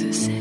Exocet,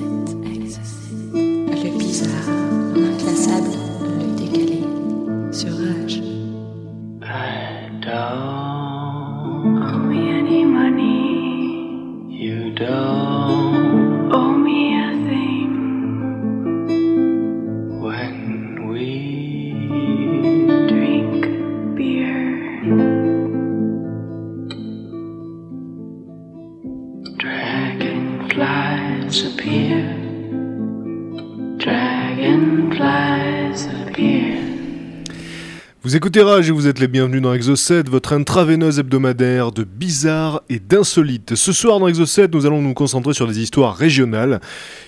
Et vous êtes les bienvenus dans Exo 7, votre intraveineuse hebdomadaire de bizarre et d'insolite. Ce soir dans Exo 7, nous allons nous concentrer sur des histoires régionales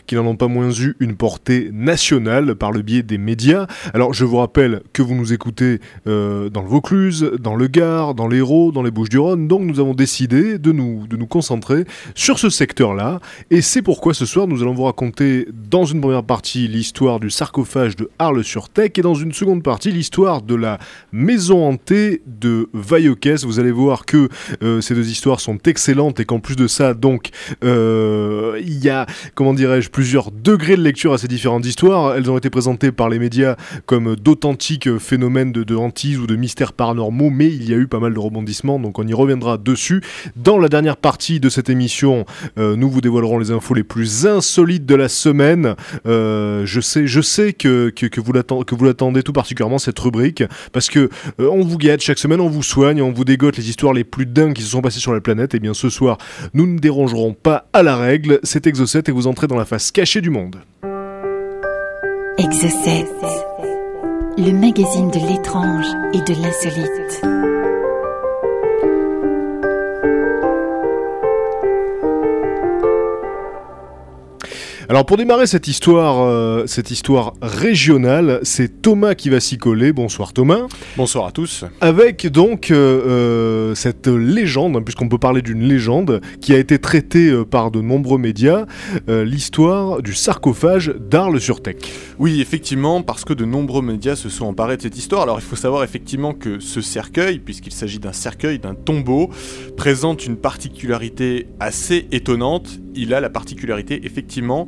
qui n'en ont pas moins eu une portée nationale par le biais des médias. Alors je vous rappelle que vous nous écoutez euh, dans le Vaucluse, dans le Gard, dans l'Hérault, dans les Bouches-du-Rhône, donc nous avons décidé de nous, de nous concentrer sur ce secteur-là. Et c'est pourquoi ce soir nous allons vous raconter dans une première partie l'histoire du sarcophage de Arles-sur-Tech et dans une seconde partie l'histoire de la maison hantée de Vaillocès. Vous allez voir que euh, ces deux histoires sont excellentes et qu'en plus de ça, donc, euh, il y a, comment dirais-je, plusieurs degrés de lecture à ces différentes histoires. Elles ont été présentées par les médias comme d'authentiques phénomènes de, de hantise ou de mystères paranormaux, mais il y a eu pas mal de rebondissements, donc on y reviendra dessus. Dans la dernière partie de cette émission, euh, nous vous dévoilerons les infos les plus insolites de la semaine. Je sais, je sais que, que, que vous l'attendez tout particulièrement cette rubrique parce que euh, on vous guette chaque semaine, on vous soigne, on vous dégote les histoires les plus dingues qui se sont passées sur la planète. Et bien ce soir, nous ne dérangerons pas à la règle. C'est Exocet et vous entrez dans la face cachée du monde. Exocet, le magazine de l'étrange et de l'insolite. Alors pour démarrer cette histoire, euh, cette histoire régionale, c'est Thomas qui va s'y coller. Bonsoir Thomas. Bonsoir à tous. Avec donc euh, euh, cette légende, hein, puisqu'on peut parler d'une légende, qui a été traitée euh, par de nombreux médias, l'histoire du sarcophage d'Arles-sur-Tech. Oui, effectivement, parce que de nombreux médias se sont emparés de cette histoire. Alors il faut savoir effectivement que ce cercueil, puisqu'il s'agit d'un cercueil, d'un tombeau, présente une particularité assez étonnante. Il a la particularité effectivement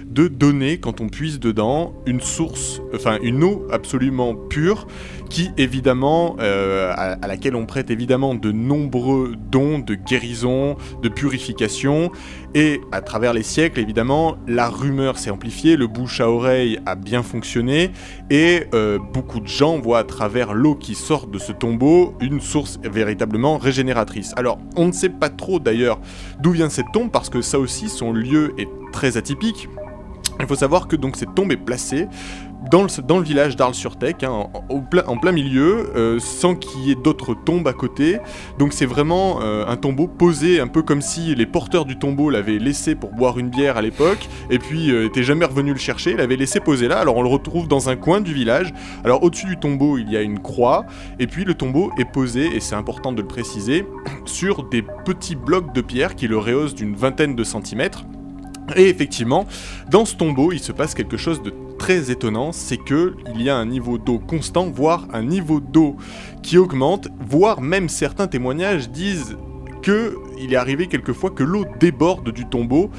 de donner, quand on puise dedans, une source, enfin une eau absolument pure, qui évidemment, euh, à, laquelle on prête évidemment de nombreux dons de guérison, de purification, et à travers les siècles, évidemment, la rumeur s'est amplifiée, le bouche à oreille a bien fonctionné, et euh, beaucoup de gens voient à travers l'eau qui sort de ce tombeau une source véritablement régénératrice. Alors, on ne sait pas trop d'ailleurs d'où vient cette tombe, parce que ça aussi, son lieu est très atypique. Il faut savoir que donc cette tombe est placée dans le, village d'Arles-sur-Tech, hein, en, plein- milieu, euh, sans qu'il y ait d'autres tombes à côté. Donc c'est vraiment euh, un tombeau posé, un peu comme si les porteurs du tombeau l'avaient laissé pour boire une bière à l'époque, et puis euh, étaient jamais revenus le chercher, l'avaient laissé poser là. Alors on le retrouve dans un coin du village. Alors au-dessus du tombeau, il y a une croix, et puis le tombeau est posé, et c'est important de le préciser, sur des petits blocs de pierre qui le rehaussent d'une vingtaine de centimètres. Et effectivement, dans ce tombeau, il se passe quelque chose de très étonnant, c'est que il y a un niveau d'eau constant, voire un niveau d'eau qui augmente, voire même certains témoignages disent que il est arrivé quelquefois que l'eau déborde du tombeau.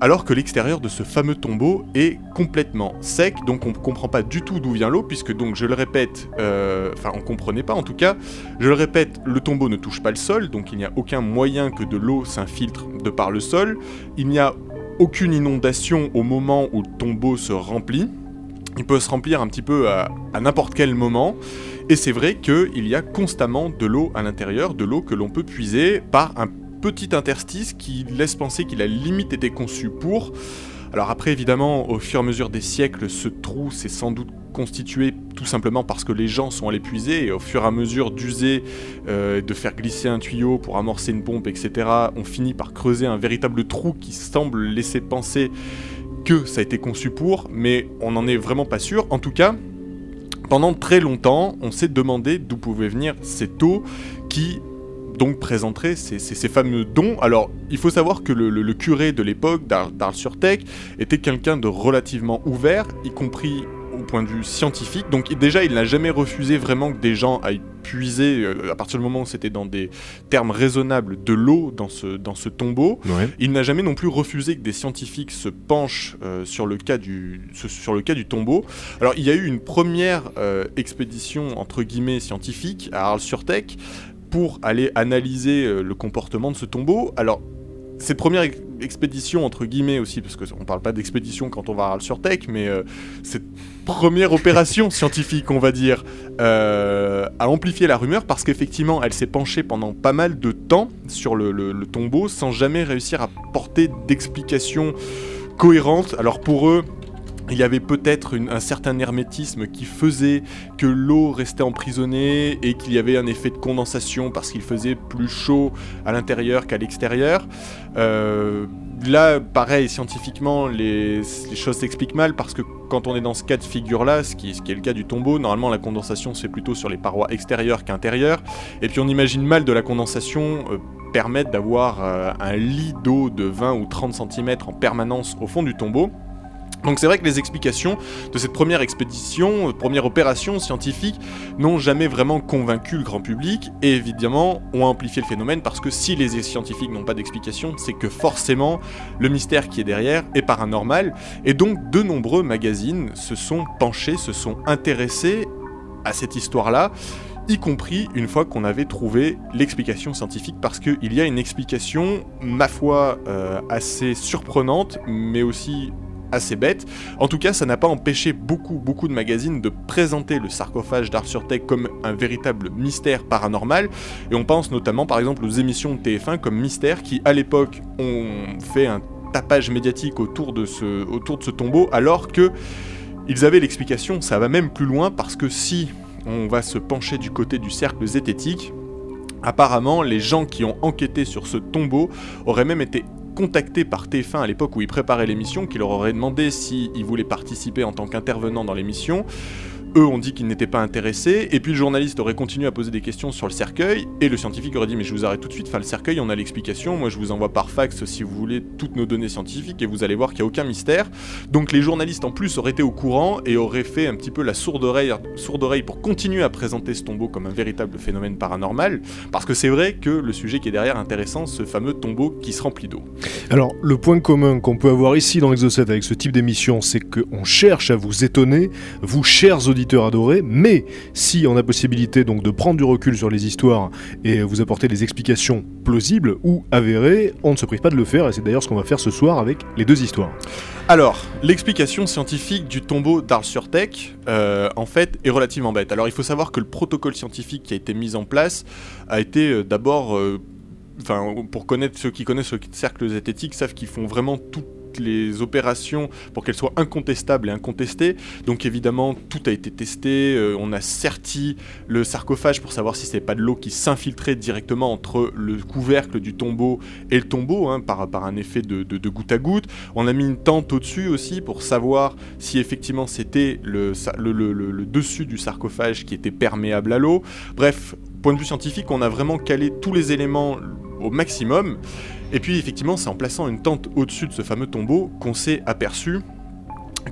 Alors que l'extérieur de ce fameux tombeau est complètement sec, donc on ne comprend pas du tout d'où vient l'eau, puisque donc je le répète, euh, enfin on comprenait pas en tout cas, je le répète, le tombeau ne touche pas le sol, donc il n'y a aucun moyen que de l'eau s'infiltre de par le sol, il n'y a aucune inondation au moment où le tombeau se remplit. Il peut se remplir un petit peu à, n'importe quel moment. Et c'est vrai qu'il y a constamment de l'eau à l'intérieur, de l'eau que l'on peut puiser par un petit interstice qui laisse penser qu'il a limite été conçu pour. Alors après, évidemment, au fur et à mesure des siècles, ce trou s'est sans doute constitué tout simplement parce que les gens sont allés puiser et au fur et à mesure d'user, euh, de faire glisser un tuyau pour amorcer une pompe, etc., on finit par creuser un véritable trou qui semble laisser penser que ça a été conçu pour, mais on n'en est vraiment pas sûr. En tout cas, pendant très longtemps, on s'est demandé d'où pouvait venir cette eau qui donc présenterait ces, ces- ces fameux dons. Alors, il faut savoir que le, le- le curé de l'époque d'Ar- d'Arles-sur-Tech était quelqu'un de relativement ouvert, y compris au point de vue scientifique. Donc déjà, il n'a jamais refusé vraiment que des gens aillent puiser, euh, à partir du moment où c'était dans des termes raisonnables, de l'eau dans ce, dans ce tombeau. Ouais. Il n'a jamais non plus refusé que des scientifiques se penchent euh, sur, le cas du, sur le cas du tombeau. Alors il y a eu une première euh, expédition entre guillemets scientifique à Arles-sur-Tech pour aller analyser euh, le comportement de ce tombeau. Alors cette première ex- expédition entre guillemets aussi, parce qu'on parle pas d'expédition quand on va à Arles-sur-Tech, mais euh, cette première opération scientifique, on va dire, euh, a amplifié la rumeur parce qu'effectivement, elle s'est penchée pendant pas mal de temps sur le, le- le tombeau sans jamais réussir à porter d'explications cohérentes. Alors pour eux, il y avait peut-être un certain hermétisme qui faisait que l'eau restait emprisonnée et qu'il y avait un effet de condensation parce qu'il faisait plus chaud à l'intérieur qu'à l'extérieur. Euh, là, pareil, scientifiquement, les, choses s'expliquent mal parce que quand on est dans ce cas de figure-là, ce qui, ce qui est le cas du tombeau, normalement la condensation c'est plutôt sur les parois extérieures qu'intérieures. Et puis on imagine mal de la condensation euh, permettre d'avoir euh, un lit d'eau de 20 ou 30 cm en permanence au fond du tombeau. Donc c'est vrai que les explications de cette première expédition, euh, première opération scientifique, n'ont jamais vraiment convaincu le grand public et évidemment ont amplifié le phénomène parce que si les scientifiques n'ont pas d'explication, c'est que forcément le mystère qui est derrière est paranormal et donc de nombreux magazines se sont penchés, se sont intéressés à cette histoire-là y compris une fois qu'on avait trouvé l'explication scientifique, parce qu'il y a une explication, ma foi, euh, assez surprenante, mais aussi assez bête. En tout cas, ça n'a pas empêché beaucoup, beaucoup de magazines de présenter le sarcophage d'Arthur comme un véritable mystère paranormal. Et on pense notamment, par exemple, aux émissions de TF1 comme Mystère, qui à l'époque ont fait un tapage médiatique autour de ce, autour de ce tombeau, alors que ils avaient l'explication. Ça va même plus loin parce que si on va se pencher du côté du cercle zététique, apparemment, les gens qui ont enquêté sur ce tombeau auraient même été contactés par TF1 à l'époque où ils préparaient l'émission, qui leur auraient demandé s'ils voulaient participer en tant qu'intervenant dans l'émission. Eux ont dit qu'ils n'étaient pas intéressés, et puis le journaliste aurait continué à poser des questions sur le cercueil, et le scientifique aurait dit mais je vous arrête tout de suite, enfin le cercueil on a l'explication, moi je vous envoie par fax si vous voulez toutes nos données scientifiques, et vous allez voir qu'il n'y a aucun mystère. Donc les journalistes en plus auraient été au courant, et auraient fait un petit peu la sourde oreille, pour continuer à présenter ce tombeau comme un véritable phénomène paranormal, parce que c'est vrai que le sujet qui est derrière intéressant, ce fameux tombeau qui se remplit d'eau. Alors, le point commun qu'on peut avoir ici dans Exo 7 avec ce type d'émission, c'est qu'on cherche à vous étonner, vous chers auditeurs adorés, mais si on a possibilité donc de prendre du recul sur les histoires et vous apporter des explications plausibles ou avérées, on ne se prive pas de le faire, et c'est d'ailleurs ce qu'on va faire ce soir avec les deux histoires. Alors, l'explication scientifique du tombeau d'Arles-sur-Tech, euh, en fait, est relativement bête. Alors, il faut savoir que le protocole scientifique qui a été mis en place a été euh, d'abord, euh, enfin, pour connaître ceux qui connaissent le cercle zététique savent qu'ils font vraiment les opérations pour qu'elles soient incontestables et incontestées. Donc évidemment, tout a été testé. euh, on a serti le sarcophage pour savoir si c'était pas de l'eau qui s'infiltrait directement entre le couvercle du tombeau et le tombeau, hein, par, un effet de, goutte à goutte. On a mis une tente au-dessus aussi pour savoir si effectivement c'était le dessus du sarcophage qui était perméable à l'eau. Bref, point de vue scientifique, on a vraiment calé tous les éléments au maximum. Et puis effectivement, c'est en plaçant une tente au-dessus de ce fameux tombeau qu'on s'est aperçu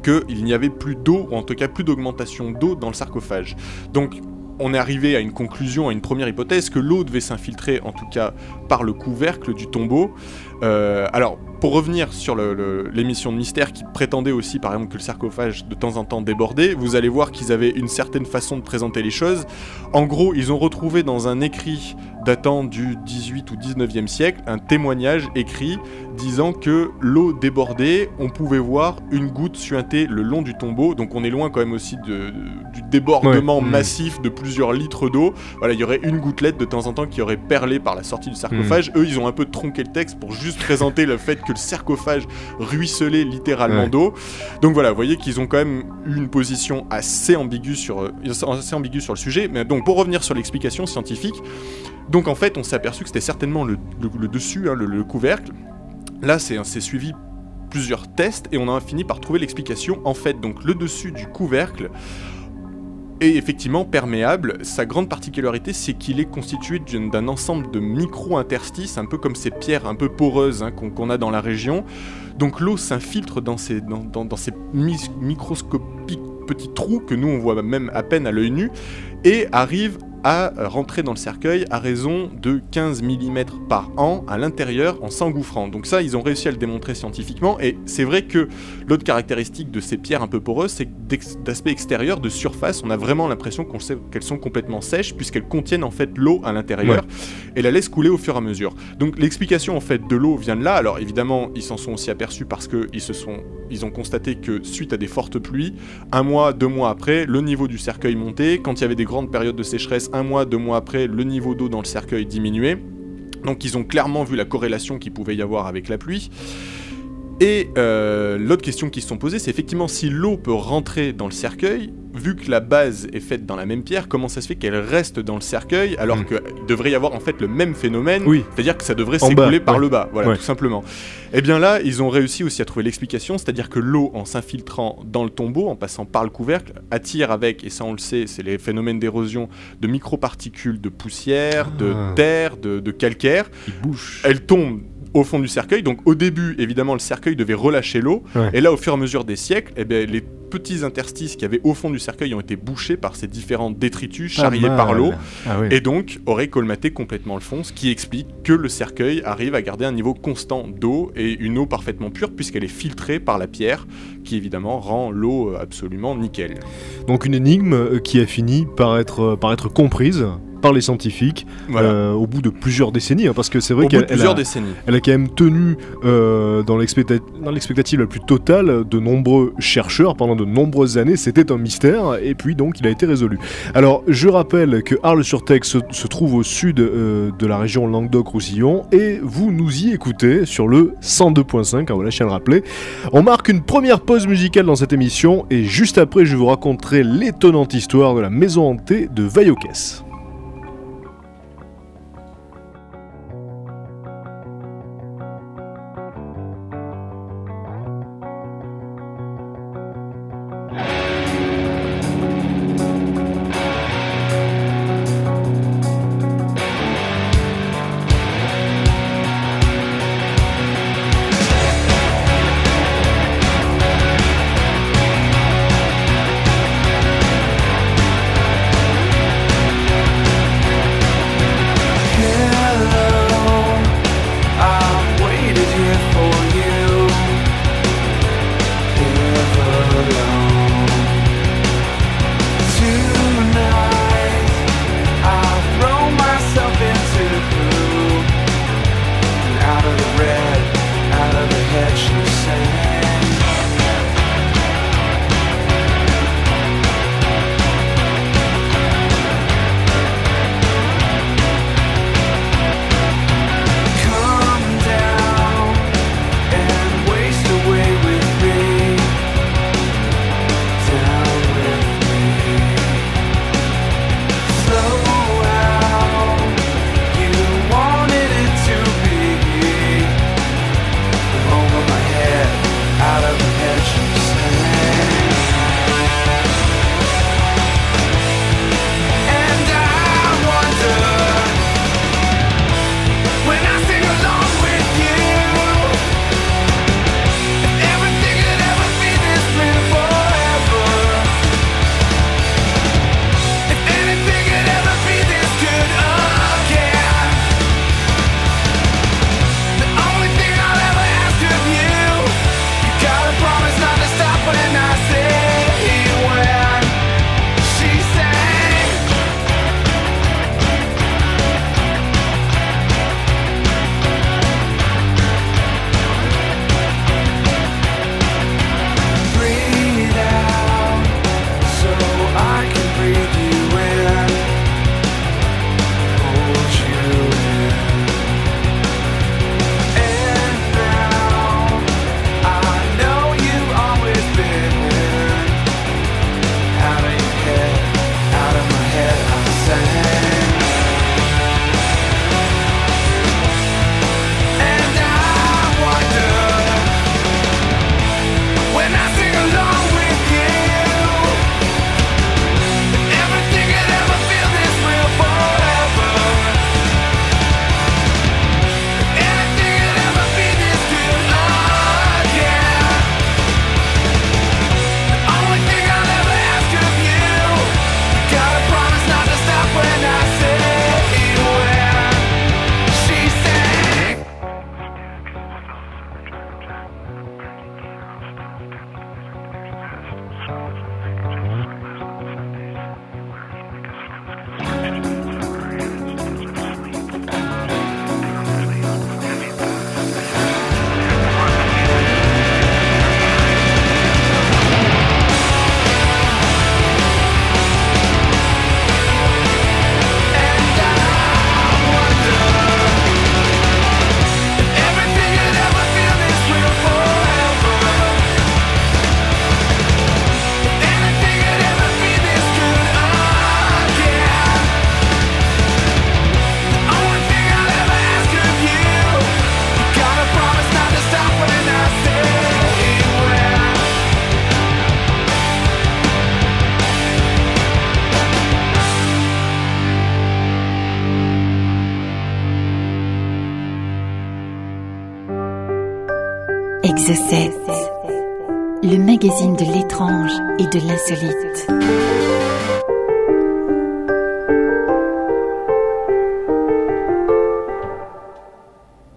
qu'il n'y avait plus d'eau, ou en tout cas plus d'augmentation d'eau dans le sarcophage. Donc on est arrivé à une conclusion, à une première hypothèse, que l'eau devait s'infiltrer, en tout cas par le couvercle du tombeau. Euh, alors, pour revenir sur l'émission de Mystère qui prétendait aussi, par exemple, que le sarcophage de temps en temps débordait, vous allez voir qu'ils avaient une certaine façon de présenter les choses. En gros, ils ont retrouvé dans un écrit datant du 18 ou 19e siècle un témoignage écrit disant que l'eau débordait, on pouvait voir une goutte suinter le long du tombeau, donc on est loin quand même aussi de- du débordement Ouais. Massif de plusieurs litres d'eau. Voilà, il y aurait une gouttelette de temps en temps qui aurait perlé par la sortie du sarcophage. Mm. Eux, ils ont un peu tronqué le texte pour juste présenter le fait que le sarcophage ruisselait littéralement Ouais. d'eau. Donc voilà, vous voyez qu'ils ont quand même eu une position assez ambiguë sur, euh, assez ambiguë sur le sujet. Mais donc pour revenir sur l'explication scientifique, donc en fait on s'est aperçu que c'était certainement le, dessus, hein, le, le couvercle. Là c'est suivi plusieurs tests et on a fini par trouver l'explication. En fait donc le dessus du couvercle est effectivement perméable. Sa grande particularité, c'est qu'il est constitué d'un ensemble de micro-interstices, un peu comme ces pierres un peu poreuses hein, qu'on a dans la région. Donc l'eau s'infiltre dans ces, microscopiques petits trous que nous on voit même à peine à l'œil nu et arrive à rentrer dans le cercueil à raison de 15 mm par an à l'intérieur en s'engouffrant. Donc ça, ils ont réussi à le démontrer scientifiquement et c'est vrai que l'autre caractéristique de ces pierres un peu poreuses, c'est d'aspect extérieur, de surface, on a vraiment l'impression qu'elles sont complètement sèches puisqu'elles contiennent en fait l'eau à l'intérieur et la laissent couler au fur et à mesure. Donc l'explication en fait de l'eau vient de là. Alors évidemment, ils s'en sont aussi aperçus parce que ils se sont, ils ont constaté que suite à des fortes pluies, un mois, deux mois après, le niveau du cercueil montait. Quand il y avait des grandes périodes de sécheresse, un mois, deux mois après, le niveau d'eau dans le cercueil diminuait. Donc ils ont clairement vu la corrélation qu'il pouvait y avoir avec la pluie. Et euh, l'autre question qu'ils se sont posées, c'est effectivement si l'eau peut rentrer dans le cercueil, vu que la base est faite dans la même pierre, comment ça se fait qu'elle reste dans le cercueil alors Mm. qu'il devrait y avoir en fait le même phénomène Oui. C'est-à-dire que ça devrait s'écouler par ouais. le bas, voilà, Ouais. tout simplement. Et bien là, ils ont réussi aussi à trouver l'explication, c'est-à-dire que l'eau, en s'infiltrant dans le tombeau, en passant par le couvercle, attire avec, et ça on le sait, c'est les phénomènes d'érosion de microparticules de poussière, Ah. de terre, de, de calcaire. Il bouge. Elle tombe au fond du cercueil, donc au début, évidemment, le cercueil devait relâcher l'eau, Ouais. et là, au fur et à mesure des siècles, eh bien, les petits interstices qu'il y avait au fond du cercueil ont été bouchés par ces différents détritus charriés par l'eau, Ah oui. et donc aurait colmaté complètement le fond, ce qui explique que le cercueil arrive à garder un niveau constant d'eau et une eau parfaitement pure puisqu'elle est filtrée par la pierre, qui évidemment rend l'eau euh, absolument nickel. Donc une énigme euh, qui a fini par être, euh, par être comprise par les scientifiques Voilà. euh, au bout de plusieurs décennies, hein, parce que c'est vrai qu'elle a, décennies. elle a quand même tenu euh, dans l'expecta- dans l'expectative la plus totale de nombreux chercheurs pendant de nombreuses années. C'était un mystère et puis donc il a été résolu. Alors je rappelle que Arles-sur-Tech se, se trouve au sud euh, de la région Languedoc-Roussillon et vous nous y écoutez sur le 102.5, on va lâcher à le rappeler. On marque une première pause musicale dans cette émission et juste après je vous raconterai l'étonnante histoire de la maison hantée de Vaillocès.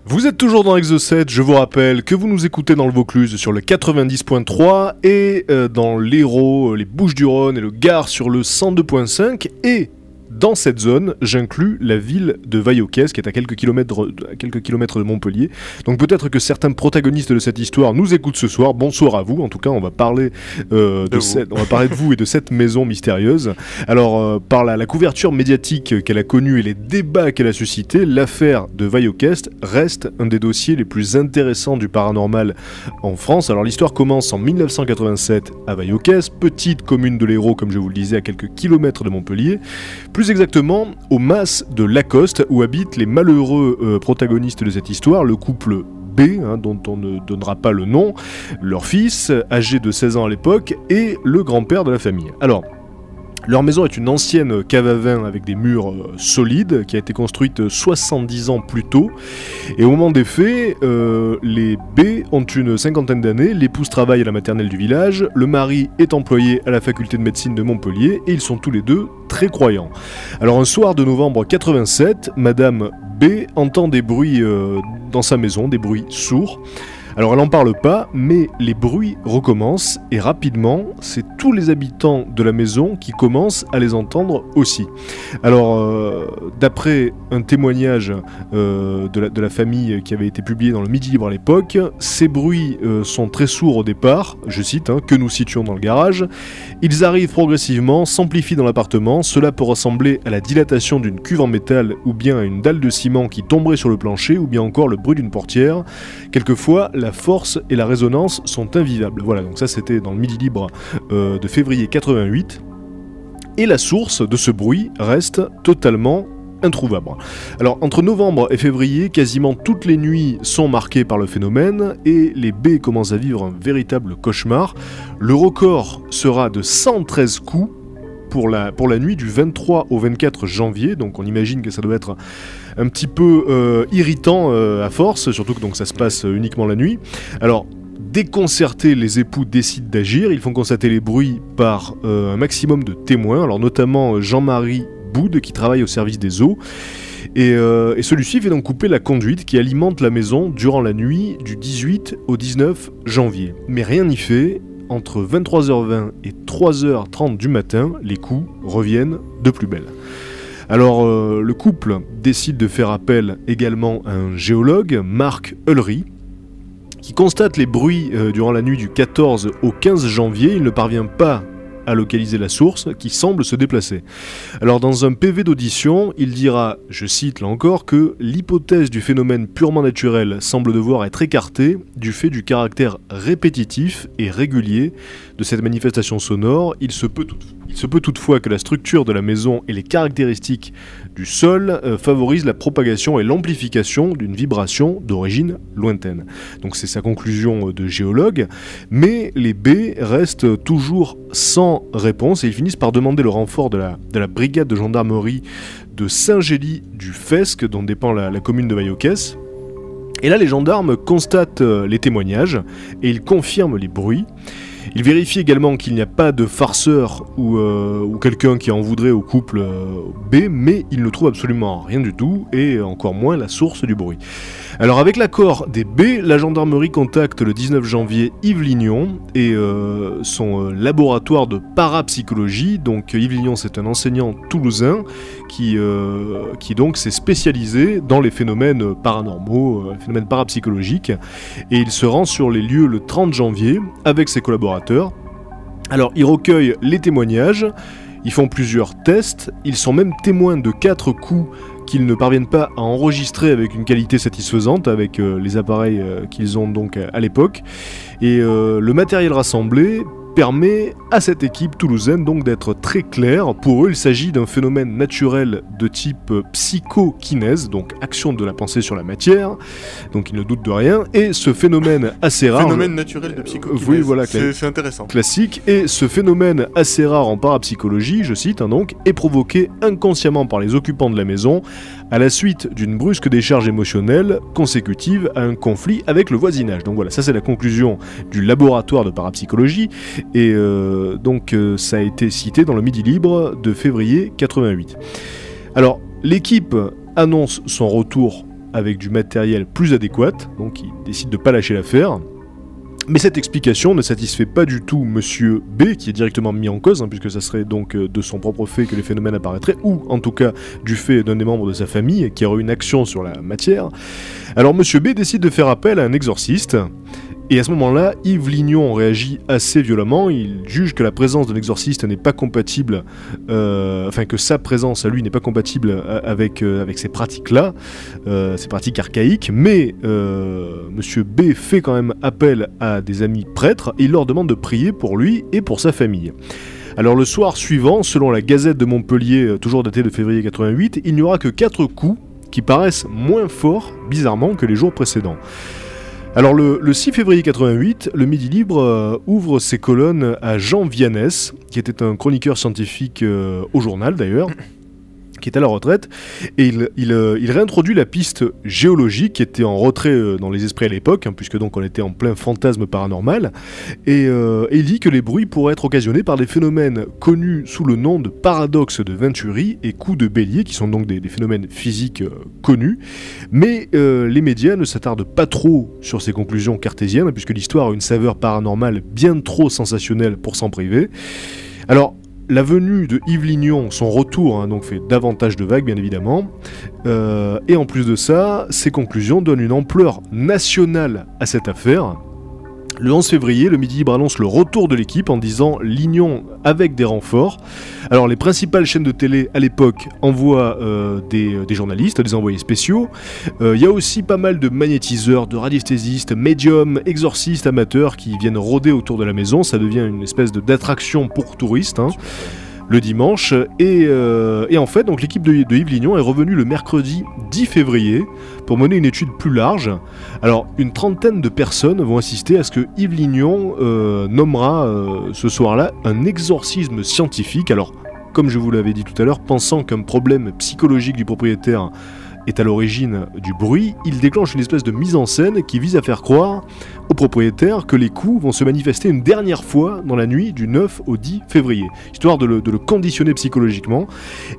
Vous êtes toujours dans Exo7, je vous rappelle que vous nous écoutez dans le Vaucluse sur le 90.3 et euh, dans l'Hérault, euh, les Bouches-du-Rhône et le Gard sur le 102.5 et dans cette zone, j'inclus la ville de Vaillocès, qui est à quelques kilomètres, à quelques kilomètres de Montpellier. Donc peut-être que certains protagonistes de cette histoire nous écoutent ce soir. Bonsoir à vous. En tout cas, on va parler euh, de, cette, on va parler de vous et de cette maison mystérieuse. Alors, euh, par la, la couverture médiatique qu'elle a connue et les débats qu'elle a suscités, l'affaire de Vaillocès reste un des dossiers les plus intéressants du paranormal en France. Alors l'histoire commence en 1987 à Vaillocès, petite commune de l'Hérault, comme je vous le disais, à quelques kilomètres de Montpellier. Plus exactement, au mas de Lacoste, où habitent les malheureux euh, protagonistes de cette histoire, le couple B, hein, dont on ne donnera pas le nom, leur fils, âgé de 16 ans à l'époque, et le grand-père de la famille. Alors, leur maison est une ancienne cave à vin avec des murs euh, solides qui a été construite 70 ans plus tôt. Et au moment des faits, euh, les B ont une cinquantaine d'années, l'épouse travaille à la maternelle du village, le mari est employé à la faculté de médecine de Montpellier et ils sont tous les deux très croyants. Alors un soir de novembre 87, Madame B entend des bruits euh, dans sa maison, des bruits sourds. Alors elle n'en parle pas, mais les bruits recommencent et rapidement, c'est tous les habitants de la maison qui commencent à les entendre aussi. Alors euh, d'après un témoignage euh, de, la, famille qui avait été publié dans le Midi Libre à l'époque, ces bruits euh, sont très sourds au départ, je cite, hein, que nous situons dans le garage. Ils arrivent progressivement, s'amplifient dans l'appartement, cela peut ressembler à la dilatation d'une cuve en métal ou bien à une dalle de ciment qui tomberait sur le plancher ou bien encore le bruit d'une portière. Force et la résonance sont invivables. Voilà, donc ça c'était dans le Midi Libre euh, de février 88. Et la source de ce bruit reste totalement introuvable. Alors entre novembre et février, quasiment toutes les nuits sont marquées par le phénomène et les B commencent à vivre un véritable cauchemar. Le record sera de 113 coups pour la, pour la nuit du 23 au 24 janvier, donc on imagine que ça doit être un petit peu euh, irritant euh, à force, surtout que donc ça se passe euh, uniquement la nuit. Alors déconcertés, les époux décident d'agir. Ils font constater les bruits par un maximum de témoins, alors notamment Jean-Marie Boude qui travaille au service des eaux. Et, et celui-ci fait donc couper la conduite qui alimente la maison durant la nuit du 18 au 19 janvier. Mais rien n'y fait. Entre 23h20 et 3h30 du matin, les coups reviennent de plus belle. Alors, euh, le couple décide de faire appel également à un géologue, Marc Ulry, qui constate les bruits euh, durant la nuit du 14 au 15 janvier. Il ne parvient pas à localiser la source qui semble se déplacer. Alors dans un PV d'audition, il dira, je cite là encore, que l'hypothèse du phénomène purement naturel semble devoir être écartée du fait du caractère répétitif et régulier de cette manifestation sonore. Il se peut, tout- il se peut toutefois que la structure de la maison et les caractéristiques du sol euh, favorisent la propagation et l'amplification d'une vibration d'origine lointaine. Donc c'est sa conclusion euh, de géologue, mais les B restent toujours sans réponse et ils finissent par demander le renfort de la, de la brigade de gendarmerie de Saint-Gély du Fesque, dont dépend la, commune de Vaillocès. Et là, les gendarmes constatent euh, les témoignages et ils confirment les bruits. Ils vérifient également qu'il n'y a pas de farceur ou, euh, quelqu'un qui en voudrait au couple euh, B, mais ils ne trouvent absolument rien du tout et encore moins la source du bruit. Alors avec l'accord des B, la gendarmerie contacte le 19 janvier Yves Lignon et euh, son euh, laboratoire de parapsychologie. Donc Yves Lignon c'est un enseignant toulousain qui, euh, qui donc s'est spécialisé dans les phénomènes paranormaux, les phénomènes parapsychologiques. Et il se rend sur les lieux le 30 janvier avec ses collaborateurs. Alors il recueille les témoignages, ils font plusieurs tests, ils sont même témoins de quatre coups qu'ils ne parviennent pas à enregistrer avec une qualité satisfaisante avec euh, les appareils euh, qu'ils ont donc à, à l'époque. Et euh, le matériel rassemblé permet à cette équipe toulousaine donc d'être très clair. Pour eux, il s'agit d'un phénomène naturel de type euh, psychokinèse, donc action de la pensée sur la matière. Donc ils ne doutent de rien. Et ce phénomène assez rare. Phénomène naturel de psychokinèse. oui, voilà, c'est c'est intéressant. classique, et ce phénomène assez rare en parapsychologie, je cite, hein, donc, est provoqué inconsciemment par les occupants de la maison à la suite d'une brusque décharge émotionnelle consécutive à un conflit avec le voisinage. Donc voilà, ça c'est la conclusion du laboratoire de parapsychologie, et euh, donc euh, ça a été cité dans le Midi Libre de février 88. Alors, l'équipe annonce son retour avec du matériel plus adéquat, donc il décide de ne pas lâcher l'affaire. Mais cette explication ne satisfait pas du tout Monsieur B, qui est directement mis en cause, hein, puisque ça serait donc euh, de son propre fait que les phénomènes apparaîtraient, ou en tout cas du fait d'un des membres de sa famille qui aurait une action sur la matière. Alors Monsieur B décide de faire appel à un exorciste, et à ce moment-là, Yves Lignon réagit assez violemment. Il juge que la présence d'un exorciste n'est pas compatible, euh, enfin que sa présence à lui n'est pas compatible euh, avec, euh, avec ces pratiques-là, ces pratiques archaïques. Mais Monsieur B fait quand même appel à des amis prêtres et il leur demande de prier pour lui et pour sa famille. Alors le soir suivant, selon la Gazette de Montpellier, toujours datée de février 88, il n'y aura que 4 coups qui paraissent moins forts, bizarrement, que les jours précédents. Alors le, le 6 février 88, le Midi Libre euh, ouvre ses colonnes à Jean Vianès, qui était un chroniqueur scientifique euh, au journal d'ailleurs, qui est à la retraite, et euh, il réintroduit la piste géologique qui était en retrait euh, dans les esprits à l'époque, hein, puisque donc on était en plein fantasme paranormal, et, euh, et il dit que les bruits pourraient être occasionnés par des phénomènes connus sous le nom de paradoxe de Venturi et coups de bélier, qui sont donc des, phénomènes physiques connus, mais les médias ne s'attardent pas trop sur ces conclusions cartésiennes, puisque l'histoire a une saveur paranormale bien trop sensationnelle pour s'en priver. Alors, la venue de Yves Lignon, son retour, hein, donc fait davantage de vagues bien évidemment, Euh, et en plus de ça, ses conclusions donnent une ampleur nationale à cette affaire. Le 11 février, le Midi Libre annonce le retour de l'équipe en disant Lignon avec des renforts. Alors les principales chaînes de télé à l'époque envoient euh, des, des journalistes, des envoyés spéciaux. Euh, Il y a aussi pas mal de magnétiseurs, de radiesthésistes, médiums, exorcistes, amateurs qui viennent rôder autour de la maison. Ça devient une espèce d'attraction pour touristes. hein le dimanche. Et, euh, et en fait, donc l'équipe de, de Yves Lignon est revenue le mercredi 10 février pour mener une étude plus large. Alors, une trentaine de personnes vont assister à ce que Yves Lignon euh, nommera euh, ce soir-là un exorcisme scientifique. Alors, comme je vous l'avais dit tout à l'heure, pensant qu'un problème psychologique du propriétaire est à l'origine du bruit, il déclenche une espèce de mise en scène qui vise à faire croire au propriétaire que les coups vont se manifester une dernière fois dans la nuit du 9 au 10 février, histoire de le, de le conditionner psychologiquement.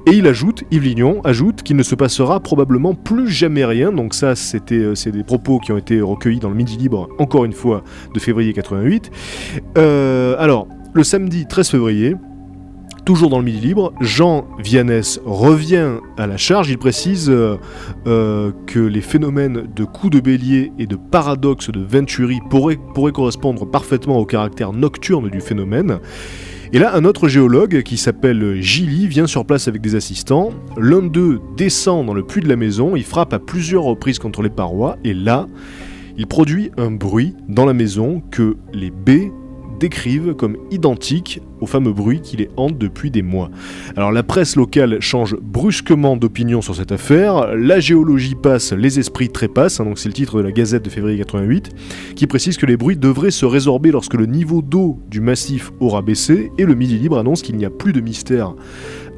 Et il ajoute, Yves Lignon ajoute qu'il ne se passera probablement plus jamais rien, donc ça c'était euh, c'est des propos qui ont été recueillis dans le Midi Libre, encore une fois, de février 88. Euh, alors, le samedi 13 février, Toujours dans le Midi Libre, Jean Vianès revient à la charge. Il précise euh, euh, que les phénomènes de coups de bélier et de paradoxe de Venturi pourraient, pourraient correspondre parfaitement au caractère nocturne du phénomène. Et là, un autre géologue qui s'appelle Gilly vient sur place avec des assistants. L'un d'eux descend dans le puits de la maison, il frappe à plusieurs reprises contre les parois, et là, il produit un bruit dans la maison que les B décrivent comme identique au fameux bruit qui les hante depuis des mois. Alors la presse locale change brusquement d'opinion sur cette affaire, la géologie passe, les esprits trépassent, hein, donc c'est le titre de la Gazette de février 88, qui précise que les bruits devraient se résorber lorsque le niveau d'eau du massif aura baissé, et le Midi Libre annonce qu'il n'y a plus de mystère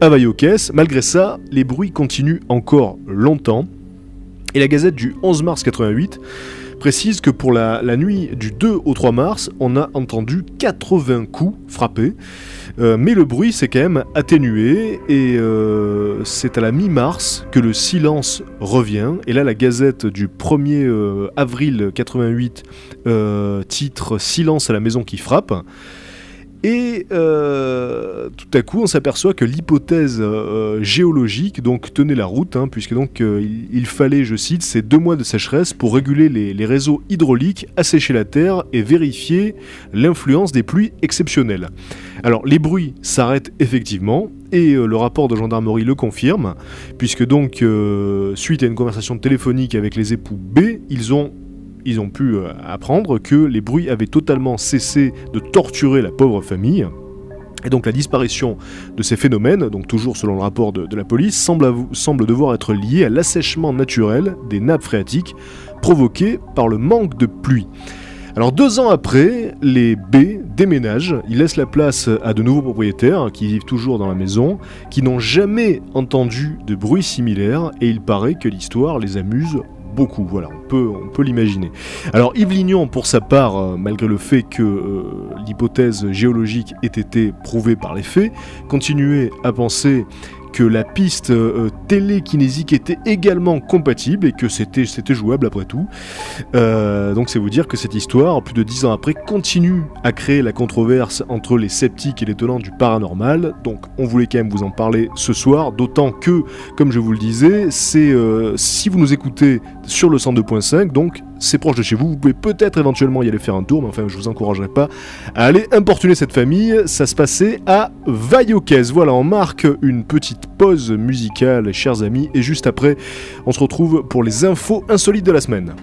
à Vaillocès. Malgré ça, les bruits continuent encore longtemps, et la Gazette du 11 mars 88 précise que pour la, nuit du 2 au 3 mars, on a entendu 80 coups frappés, euh, mais le bruit s'est quand même atténué et euh, c'est à la mi-mars que le silence revient. Et là, la Gazette du 1er euh, avril 88 euh, titre Silence à la maison qui frappe. Et euh, tout à coup, on s'aperçoit que l'hypothèse euh, géologique donc tenait la route, hein, puisque donc euh, il, fallait, je cite, ces deux mois de sécheresse pour réguler les, les réseaux hydrauliques, assécher la terre et vérifier l'influence des pluies exceptionnelles. Alors, les bruits s'arrêtent effectivement, et le rapport de gendarmerie le confirme, puisque donc, suite à une conversation téléphonique avec les époux B, ils ont ils ont pu euh, apprendre que les bruits avaient totalement cessé de torturer la pauvre famille. Et donc la disparition de ces phénomènes, donc toujours selon le rapport de, la police, semble, semble devoir être liée à l'assèchement naturel des nappes phréatiques provoqué par le manque de pluie. Alors deux ans après, les B déménagent, ils laissent la place à de nouveaux propriétaires qui vivent toujours dans la maison, qui n'ont jamais entendu de bruit similaire, et il paraît que l'histoire les amuse beaucoup, voilà, on peut, on peut l'imaginer. Alors Yves Lignon, pour sa part, euh, malgré le fait que euh, l'hypothèse géologique ait été prouvée par les faits, continuait à penser que la piste euh, télékinésique était également compatible et que c'était jouable après tout. Donc c'est vous dire que cette histoire, plus de dix ans après, continue à créer la controverse entre les sceptiques et les tenants du paranormal. Donc on voulait quand même vous en parler ce soir, d'autant que, comme je vous le disais, c'est si vous nous écoutez sur le 102.5, donc c'est proche de chez vous, vous pouvez peut-être éventuellement y aller faire un tour, mais enfin je vous encouragerai pas à aller importuner cette famille. Ça se passait à Vaillocès. Voilà, on marque une petite pause musicale, chers amis, et juste après, on se retrouve pour les infos insolites de la semaine.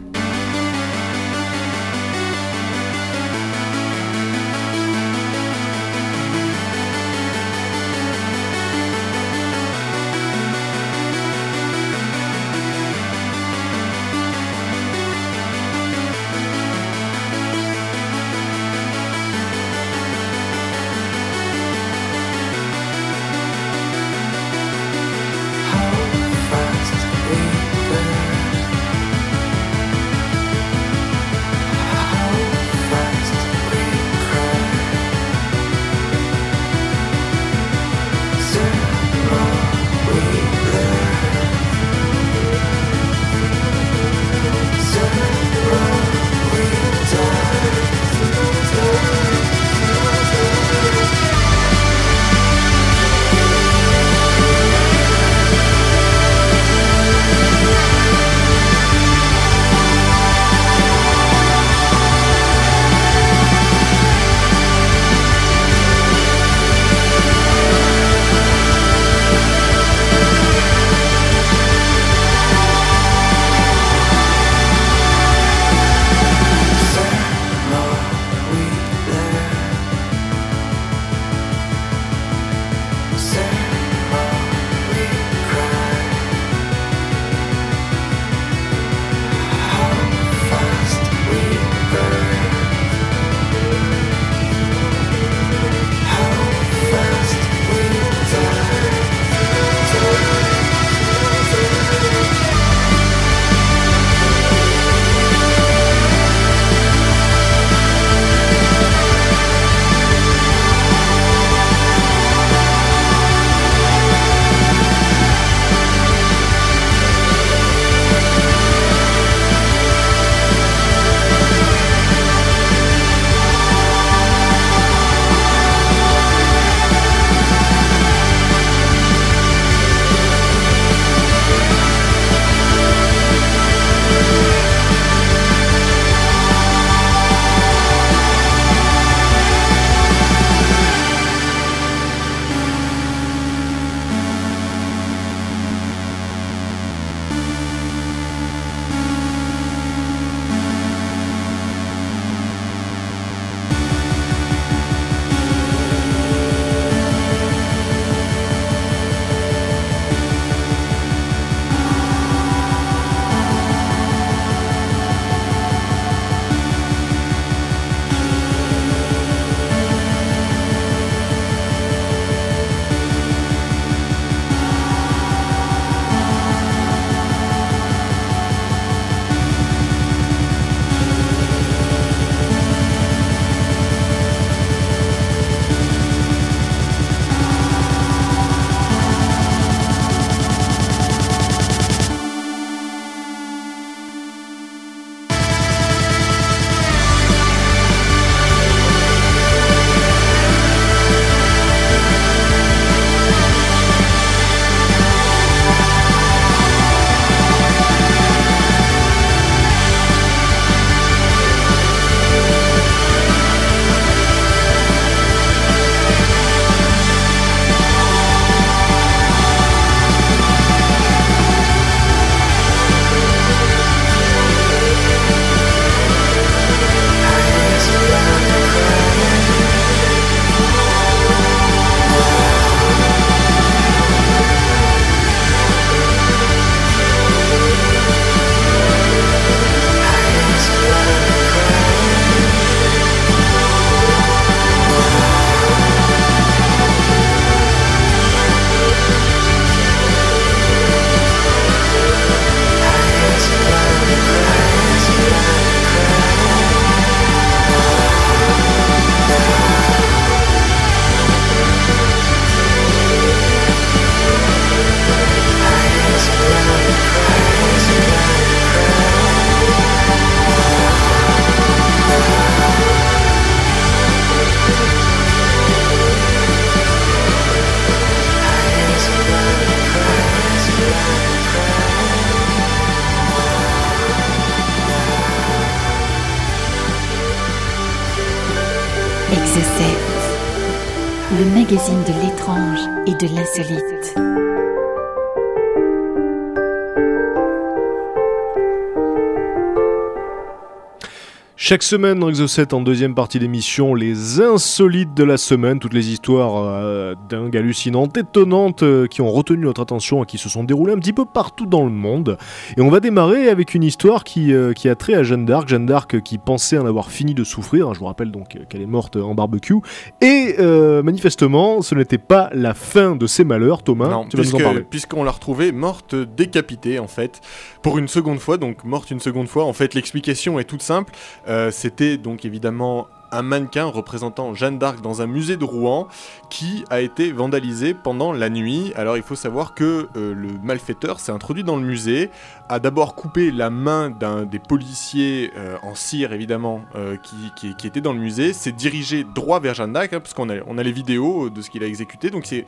Chaque semaine dans Exocet, en deuxième partie d'émission, les insolites de la semaine, toutes les histoires euh, dingues, hallucinantes, étonnantes, euh, qui ont retenu notre attention et qui se sont déroulées un petit peu partout dans le monde. Et on va démarrer avec une histoire qui, euh, qui a trait à Jeanne d'Arc, Jeanne d'Arc qui pensait en avoir fini de souffrir, je vous rappelle donc qu'elle est morte en barbecue, et manifestement ce n'était pas la fin de ses malheurs, Thomas, Non, tu puisque- puisqu'on l'a retrouvée morte décapitée en fait, pour une seconde fois, donc morte une seconde fois. En fait, l'explication est toute simple. Euh, C'était donc évidemment un mannequin représentant Jeanne d'Arc dans un musée de Rouen qui a été vandalisé pendant la nuit. Alors il faut savoir que euh, le malfaiteur s'est introduit dans le musée, a d'abord coupé la main d'un des policiers euh, en cire évidemment euh, qui, qui- était dans le musée, s'est dirigé droit vers Jeanne d'Arc, hein, parce qu'on a, on a les vidéos de ce qu'il a exécuté, donc il,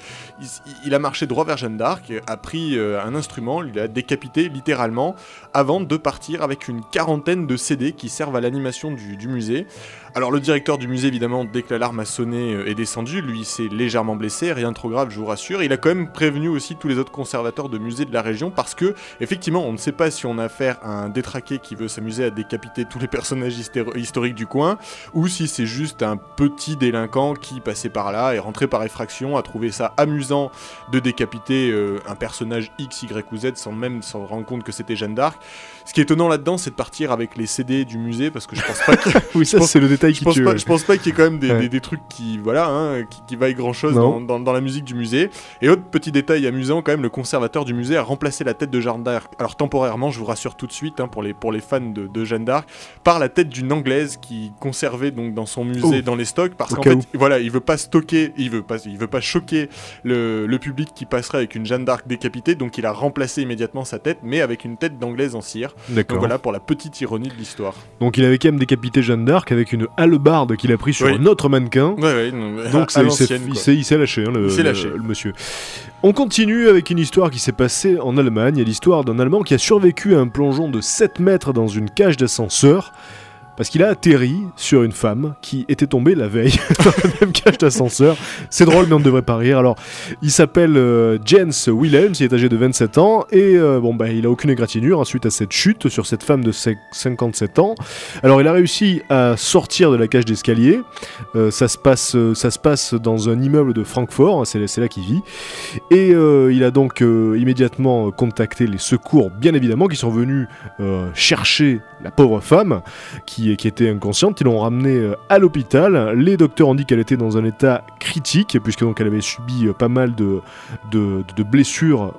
il a marché droit vers Jeanne d'Arc, a pris euh, un instrument, il l'a décapité littéralement, avant de partir avec une quarantaine de CD qui servent à l'animation du, du musée. Alors le directeur du musée, évidemment, dès que l'alarme a sonné, est descendu, lui s'est légèrement blessé, rien de trop grave, je vous rassure. Il a quand même prévenu aussi tous les autres conservateurs de musées de la région, parce que, effectivement, on ne sait pas si on a affaire à un détraqué qui veut s'amuser à décapiter tous les personnages historiques du coin, ou si c'est juste un petit délinquant qui passait par là et rentré par effraction, a trouvé ça amusant de décapiter euh, un personnage X, Y ou Z sans même s'en rendre compte que c'était Jeanne d'Arc. Ce qui est étonnant là-dedans, c'est de partir avec les CD du musée parce que je pense pas que, Oui, ça c'est le détail je qui pense tue. pas, ouais. je pense pas qu'il y ait quand même des, Ouais. des- des trucs qui voilà hein, qui, qui vaillent grand chose dans, dans- dans la musique du musée. Et autre petit détail amusant quand même, le conservateur du musée a remplacé la tête de Jeanne d'Arc. Alors temporairement, je vous rassure tout de suite hein, pour les pour les fans de, de Jeanne d'Arc, par la tête d'une anglaise qui conservait donc dans son musée Oh. dans les stocks parce qu'en fait voilà il veut pas stocker, il veut pas il veut pas choquer le, le public qui passerait avec une Jeanne d'Arc décapitée, donc il a remplacé immédiatement sa tête, mais avec une tête d'anglaise en cire. Donc D'accord. voilà pour la petite ironie de l'histoire. Donc il avait quand même décapité Jeanne d'Arc avec une hallebarde qu'il a pris sur Oui. un autre mannequin. Ouais, ouais, non, à- Donc à il s'est- lâché, hein, le, le- lâché. le monsieur. On continue avec une histoire qui s'est passée en Allemagne, l'histoire d'un Allemand qui a survécu à un plongeon de 7 mètres dans une cage d'ascenseur. Parce qu'il a atterri sur une femme qui était tombée la veille dans la même cage d'ascenseur. C'est drôle, mais on ne devrait pas rire. Alors, il s'appelle euh, Jens Wilhelms, il est âgé de 27 ans, et euh, bon, bah, il a aucune égratignure hein, suite à cette chute sur cette femme de cin- 57 ans. Alors, il a réussi à sortir de la cage d'escalier. Euh, ça, se passe, ça se passe dans un immeuble de Francfort, hein, c'est là qu'il vit. Et il a donc immédiatement contacté les secours, bien évidemment, qui sont venus chercher la pauvre femme qui, qui était inconsciente. Ils l'ont ramenée euh, à l'hôpital. Les docteurs ont dit qu'elle était dans un état critique, puisque donc elle avait subi euh, pas mal de, blessures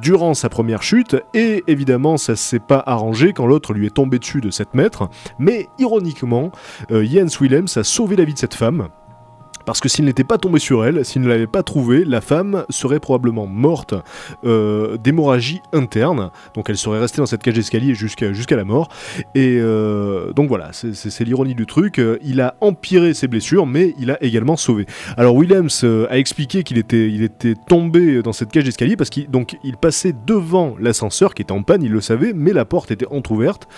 durant sa première chute, et évidemment ça s'est pas arrangé quand l'autre lui est tombé dessus de 7 mètres, mais ironiquement, euh, Jens Willems a sauvé la vie de cette femme, parce que s'il n'était pas tombé sur elle, s'il ne l'avait pas trouvée, la femme serait probablement morte euh, d'hémorragie interne. Donc elle serait restée dans cette cage d'escalier jusqu'à la mort. Et euh, donc voilà, c'est- l'ironie du truc. Euh, Il a empiré ses blessures, mais il a également sauvé. Alors Williams a expliqué qu'il était, tombé dans cette cage d'escalier parce qu'il passait devant l'ascenseur qui était en panne, il le savait, mais la porte était entrouverte.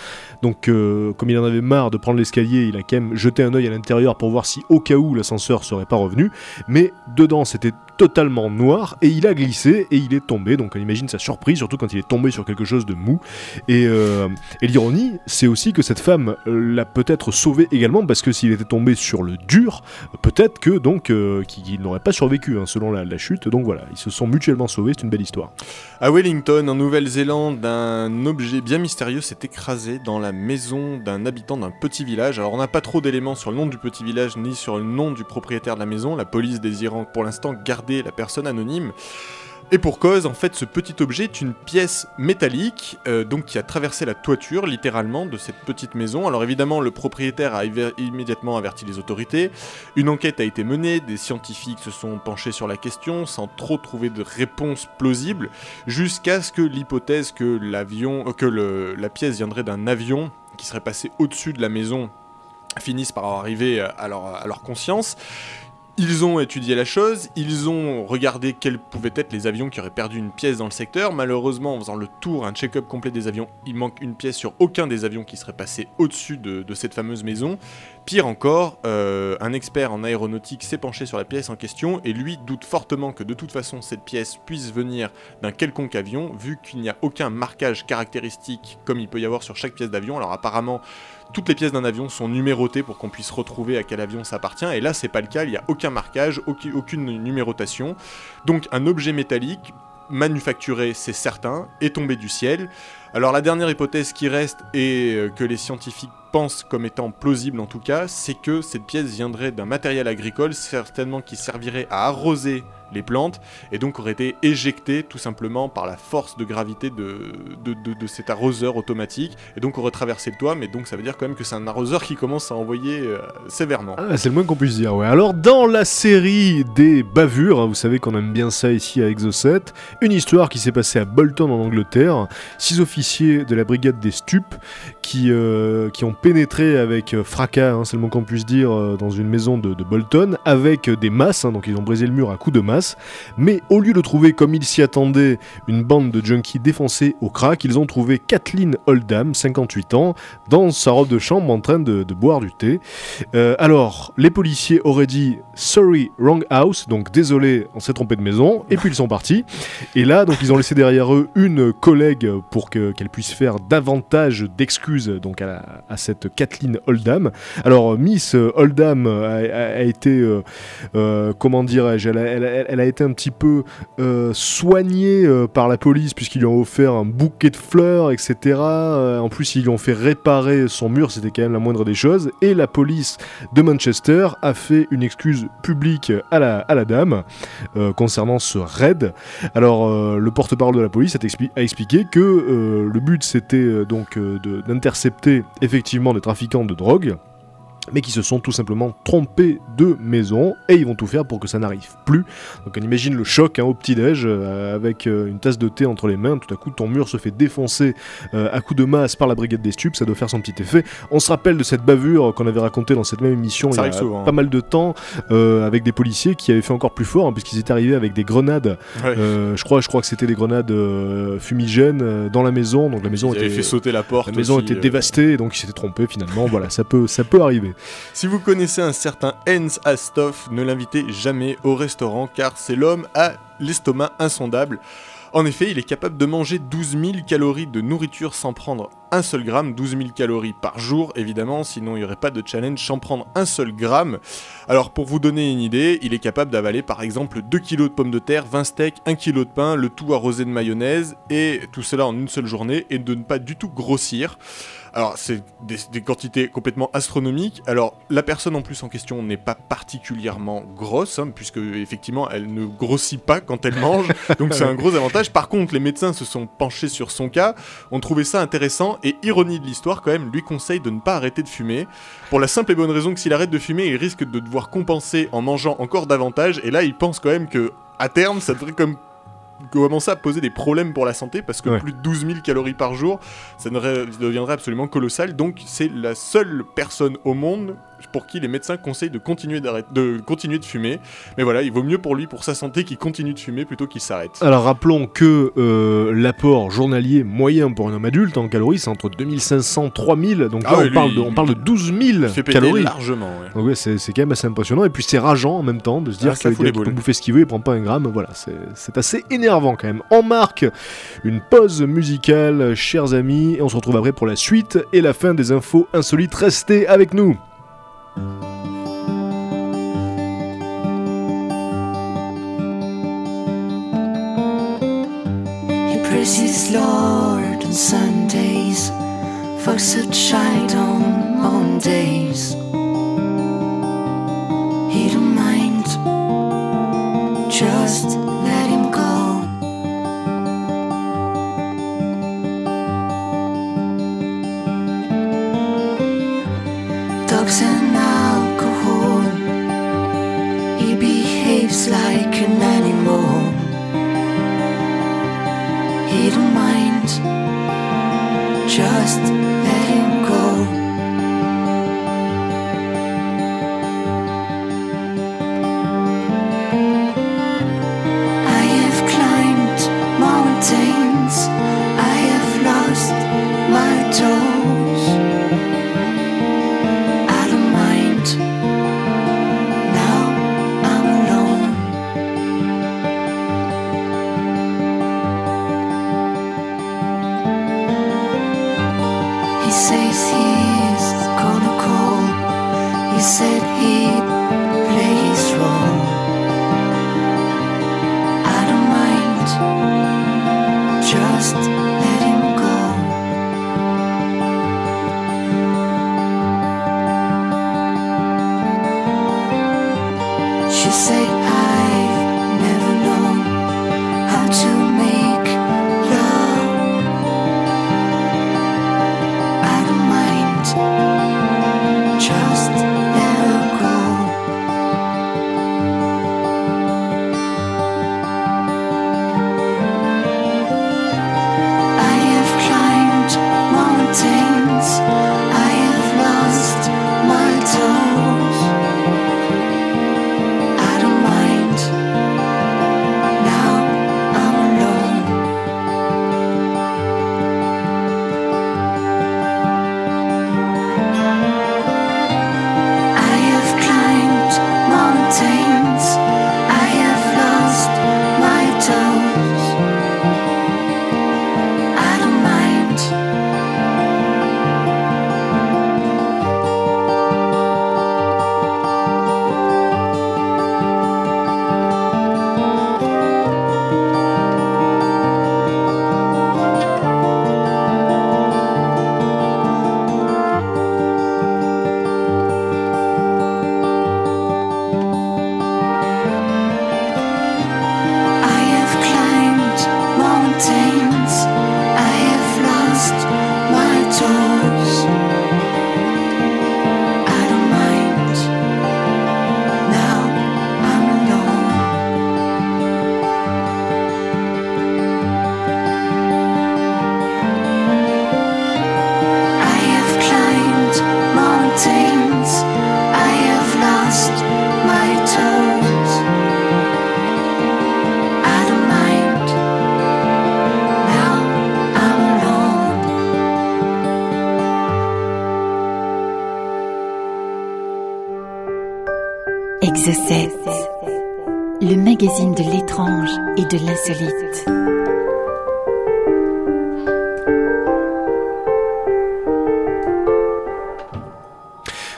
Donc comme il en avait marre de prendre l'escalier, il a quand même jeté un œil à l'intérieur pour voir si au cas où l'ascenseur serait pas revenu. Mais dedans c'était totalement noir et il a glissé et il est tombé. Donc on imagine sa surprise, surtout quand il est tombé sur quelque chose de mou. Et, euh, et l'ironie, c'est aussi que cette femme euh, l'a peut-être sauvé également parce que s'il était tombé sur le dur, peut-être que donc euh, qu'il n'aurait pas survécu hein, selon la chute. Donc voilà, ils se sont mutuellement sauvés. C'est une belle histoire. À Wellington, en Nouvelle-Zélande, un objet bien mystérieux s'est écrasé dans la maison d'un habitant d'un petit village. Alors on n'a pas trop d'éléments sur le nom du petit village ni sur le nom du propriétaire de la maison, la police désirant pour l'instant garder la personne anonyme. Et pour cause, en fait, ce petit objet est une pièce métallique, euh, donc qui a traversé la toiture, littéralement, de cette petite maison. Alors évidemment, le propriétaire a immédiatement averti les autorités. Une enquête a été menée, des scientifiques se sont penchés sur la question, sans trop trouver de réponse plausible, jusqu'à ce que l'hypothèse que l'avion, euh, que la pièce viendrait d'un avion qui serait passé au-dessus de la maison finisse par arriver leur, à leur conscience. Ils ont étudié la chose, ils ont regardé quels pouvaient être les avions qui auraient perdu une pièce dans le secteur. Malheureusement, en faisant le tour, un check-up complet des avions, il manque une pièce sur aucun des avions qui serait passé au-dessus de, de cette fameuse maison. Pire encore, euh, un expert en aéronautique s'est penché sur la pièce en question et lui doute fortement que de toute façon cette pièce puisse venir d'un quelconque avion, vu qu'il n'y a aucun marquage caractéristique comme il peut y avoir sur chaque pièce d'avion. Alors apparemment, toutes les pièces d'un avion sont numérotées pour qu'on puisse retrouver à quel avion ça appartient, et là c'est pas le cas, il n'y a aucun marquage, aucun- aucune numérotation. Donc un objet métallique, manufacturé c'est certain, est tombé du ciel. Alors la dernière hypothèse qui reste et euh, que les scientifiques pensent comme étant plausible en tout cas, c'est que cette pièce viendrait d'un matériel agricole, certainement qui servirait à arroser les plantes, et donc aurait été éjectée tout simplement par la force de gravité de, de, de- cet arroseur automatique, et donc aurait traversé le toit, mais donc ça veut dire quand même que c'est un arroseur qui commence à envoyer euh, sévèrement. Ah, c'est le moins qu'on puisse dire, ouais. Alors, dans la série des bavures, hein, vous savez qu'on aime bien ça ici à Exocet, une histoire qui s'est passée à Bolton en Angleterre. Six officiers de la brigade des stupes qui, euh, qui ont pénétré avec euh, fracas, hein, c'est le moins qu'on puisse dire, dans une maison de, Bolton, avec des masses, hein, donc ils ont brisé le mur à coups de masse. Mais au lieu de trouver, comme ils s'y attendaient, une bande de junkies défoncés au crack, ils ont trouvé Kathleen Oldham, 58 ans, dans sa robe de chambre en train de, boire du thé. Euh, alors, les policiers auraient dit sorry, wrong house, donc désolé, on s'est trompé de maison, et puis ils sont partis. Et là, donc ils ont laissé derrière eux une collègue pour que- qu'elle puisse faire davantage d'excuses donc à, cette Kathleen Oldham. Alors, Miss Oldham a, été, euh, euh, comment dirais-je, elle, elle a été un petit peu euh, soignée euh, par la police puisqu'ils lui ont offert un bouquet de fleurs, etc. Euh, en plus, ils lui ont fait réparer son mur, c'était quand même la moindre des choses. Et la police de Manchester a fait une excuse publique à la, dame concernant ce raid. Alors, le porte-parole de la police a, a expliqué que le but c'était donc d'intercepter effectivement des trafiquants de drogue mais qui se sont tout simplement trompés de maison et ils vont tout faire pour que ça n'arrive plus. Donc on imagine le choc hein, au petit-déj euh, avec euh, une tasse de thé entre les mains, tout à coup ton mur se fait défoncer euh, à coups de masse par la brigade des stupes, ça doit faire son petit effet. On se rappelle de cette bavure qu'on avait racontée dans cette même émission Ça il y a souvent, hein. pas mal de temps avec des policiers qui avaient fait encore plus fort hein, puisqu'ils étaient arrivés avec des grenades. Ouais. Je crois, je crois que c'était des grenades fumigènes dans la maison, donc la maison Ils était fait sauter la porte. la maison aussi, était dévastée, donc ils s'étaient trompés finalement. voilà, ça peut, ça peut arriver. Si vous connaissez un certain Hans Astoff, ne l'invitez jamais au restaurant car c'est l'homme à l'estomac insondable. En effet, il est capable de manger 12 000 calories de nourriture sans prendre un seul gramme, 12 000 calories par jour évidemment, sinon il n'y aurait pas de challenge sans prendre un seul gramme. Alors pour vous donner une idée, il est capable d'avaler par exemple 2 kg de pommes de terre, 20 steaks, 1 kg de pain, le tout arrosé de mayonnaise, et tout cela en une seule journée, et de ne pas du tout grossir. Alors, c'est des, quantités complètement astronomiques. Alors, la personne en plus en question n'est pas particulièrement grosse, hein, puisque effectivement, elle ne grossit pas quand elle mange, donc c'est un gros avantage. Par contre, les médecins se sont penchés sur son cas, ont trouvé ça intéressant, et ironie de l'histoire, quand même, lui conseille de ne pas arrêter de fumer, pour la simple et bonne raison que s'il arrête de fumer, il risque de devoir compenser en mangeant encore davantage, et là, il pense quand même que, à terme, ça devrait comme commencer à poser des problèmes pour la santé parce que Ouais. plus de 12 000 calories par jour, ça deviendrait absolument colossal. Donc c'est la seule personne au monde pour qui les médecins conseillent de continuer, de continuer de fumer. Mais voilà, il vaut mieux pour lui, pour sa santé, qu'il continue de fumer plutôt qu'il s'arrête. Alors rappelons que euh, l'apport journalier moyen pour un homme adulte en calories c'est entre 2500 3000 donc Ah là ouais, on, parle de, on parle de 12 000 Il fait péter calories. largement. ouais. C'est quand même assez impressionnant et puis c'est rageant en même temps de se dire Ah, ça que le fout gars les qui peut bouffer ce qu'il veut il prend pas un gramme voilà c'est c'est assez énervant quand même on marque une pause musicale chers amis et on se retrouve après pour la suite et la fin des infos insolites restez avec nous He praises Lord on Sundays, fucks at shite on Mondays. He don't mind, just let him go. Drugs and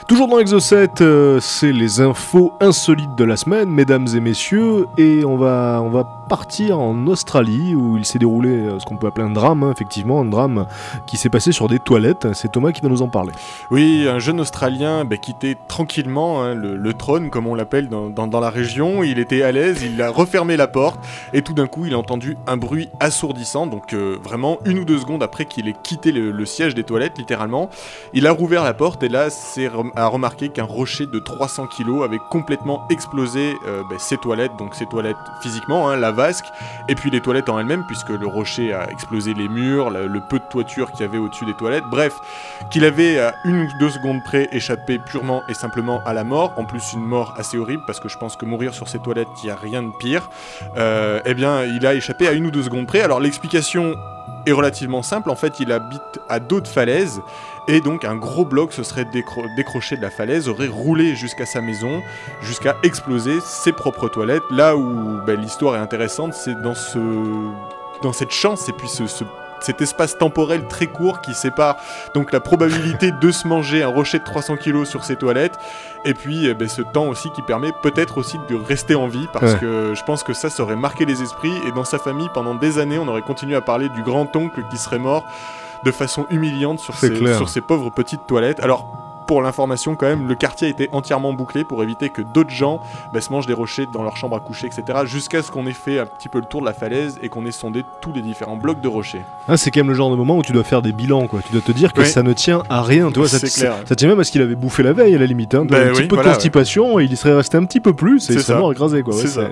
Toujours dans Exocet, euh, c'est les infos insolites de la semaine, mesdames et messieurs, et on va, on va partir en Australie où il s'est déroulé euh, ce qu'on peut appeler un drame, hein, effectivement, un drame qui s'est passé sur des toilettes. C'est Thomas qui va nous en parler. Oui, un jeune Australien bah, quittait tranquillement hein, le, trône, comme on l'appelle dans, la région. Il était à l'aise, il a refermé la porte, et tout d'un coup, il a entendu un bruit assourdissant. Donc, euh, vraiment, une ou deux secondes après qu'il ait quitté le, siège des toilettes, littéralement, il a rouvert la porte, et là, c'est rem- a remarqué qu'un rocher de 300 kilos avait complètement explosé euh, bah, ses toilettes, donc ses toilettes physiquement, hein, la et puis les toilettes en elles-mêmes, puisque le rocher a explosé les murs, le, peu de toiture qu'il y avait au-dessus des toilettes. Bref, qu'il avait à une ou deux secondes près échappé purement et simplement à la mort, en plus une mort assez horrible parce que je pense que mourir sur ces toilettes, il n'y a rien de pire, euh, eh bien il a échappé à une ou deux secondes près. Alors l'explication est relativement simple, en fait il habite à dos de falaise et donc un gros bloc se serait décro- décroché de la falaise, aurait roulé jusqu'à sa maison, jusqu'à exploser ses propres toilettes. Là où ben, l'histoire est intéressante, c'est dans ce dans cette chance et puis ce, ce- cet espace temporel très court qui sépare donc la probabilité de se manger un rocher de 300 kg sur ses toilettes et puis eh ben, ce temps aussi qui permet peut-être aussi de rester en vie parce Ouais. que je pense que ça ça aurait marqué les esprits et dans sa famille pendant des années on aurait continué à parler du grand-oncle qui serait mort de façon humiliante sur ces pauvres petites toilettes. Alors pour l'information quand même, le quartier a été entièrement bouclé pour éviter que d'autres gens bah, se mangent des rochers dans leur chambre à coucher, etc. Jusqu'à ce qu'on ait fait un petit peu le tour de la falaise et qu'on ait sondé tous les différents blocs de rochers. Ah, c'est quand même le genre de moment où tu dois faire des bilans, quoi. Tu dois te dire que Oui. ça ne tient à rien, tu vois. Ça, tient même à ce qu'il avait bouffé la veille, à la limite. Hein, Ben un petit peu voilà, de constipation et il y serait resté un petit peu plus et il serait ça. mort écrasé, quoi. Ouais, ça.